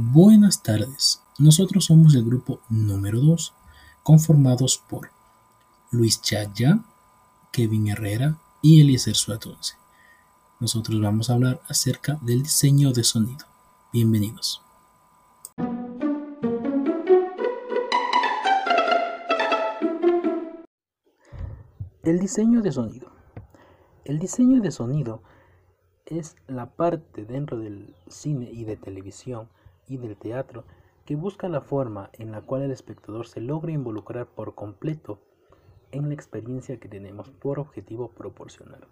Buenas tardes, nosotros somos el grupo número 2, conformados por Luis Chaya, Kevin Herrera y Eliezer Suatonce. Nosotros vamos a hablar acerca del diseño de sonido. Bienvenidos. El diseño de sonido. El diseño de sonido es la parte dentro del cine y de televisión y del teatro que busca la forma en la cual el espectador se logre involucrar por completo en la experiencia que tenemos por objetivo proporcionar.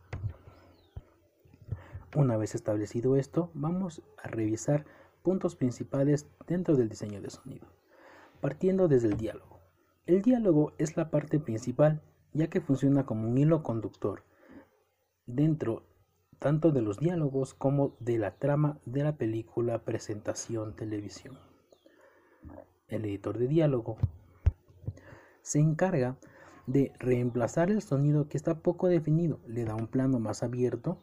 Una vez establecido esto, vamos a revisar puntos principales dentro del diseño de sonido, partiendo desde el diálogo. El diálogo es la parte principal ya que funciona como un hilo conductor dentro tanto de los diálogos como de la trama de la película, presentación, televisión. El editor de diálogo se encarga de reemplazar el sonido que está poco definido, le da un plano más abierto,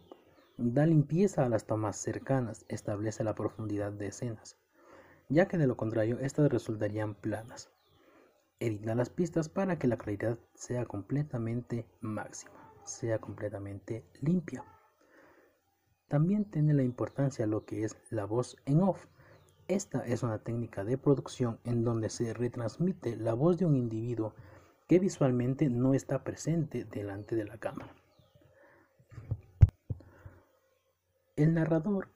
da limpieza a las tomas cercanas, establece la profundidad de escenas, ya que de lo contrario estas resultarían planas. Edita las pistas para que la claridad sea completamente máxima, sea completamente limpia. También tiene la importancia lo que es la voz en off. Esta es una técnica de producción en donde se retransmite la voz de un individuo que visualmente no está presente delante de la cámara. El narrador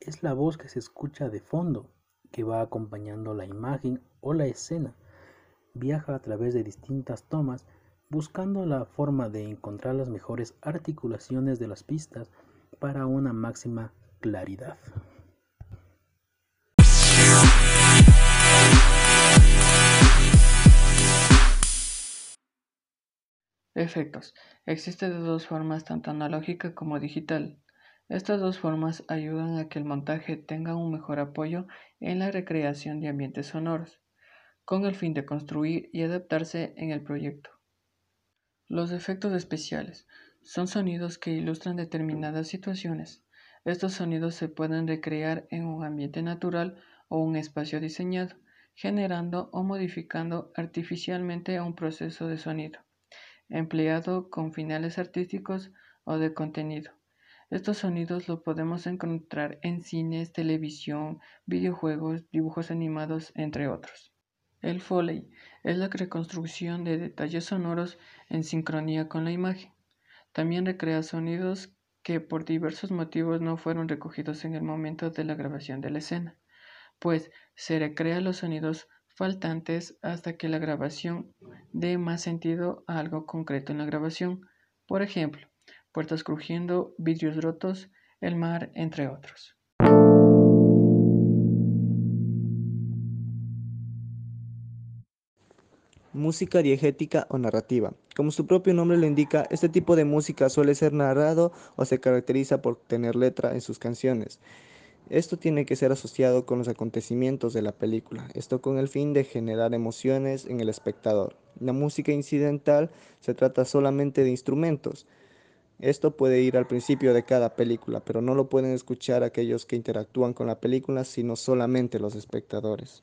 es la voz que se escucha de fondo, que va acompañando la imagen o la escena. Viaja a través de distintas tomas buscando la forma de encontrar las mejores articulaciones de las pistas para una máxima claridad. Efectos. Existe de dos formas, tanto analógica como digital. Estas dos formas ayudan a que el montaje tenga un mejor apoyo en la recreación de ambientes sonoros, con el fin de construir y adaptarse en el proyecto. Los efectos especiales son sonidos que ilustran determinadas situaciones. Estos sonidos se pueden recrear en un ambiente natural o un espacio diseñado, generando o modificando artificialmente un proceso de sonido, empleado con finales artísticos o de contenido. Estos sonidos los podemos encontrar en cines, televisión, videojuegos, dibujos animados, entre otros. El Foley es la reconstrucción de detalles sonoros en sincronía con la imagen. También recrea sonidos que por diversos motivos no fueron recogidos en el momento de la grabación de la escena, pues se recrea los sonidos faltantes hasta que la grabación dé más sentido a algo concreto en la grabación, por ejemplo, puertas crujiendo, vidrios rotos, el mar, entre otros. Música diegética o narrativa. Como su propio nombre lo indica, este tipo de música suele ser narrado o se caracteriza por tener letra en sus canciones. Esto tiene que ser asociado con los acontecimientos de la película, esto con el fin de generar emociones en el espectador. La música incidental se trata solamente de instrumentos. Esto puede ir al principio de cada película, pero no lo pueden escuchar aquellos que interactúan con la película, sino solamente los espectadores.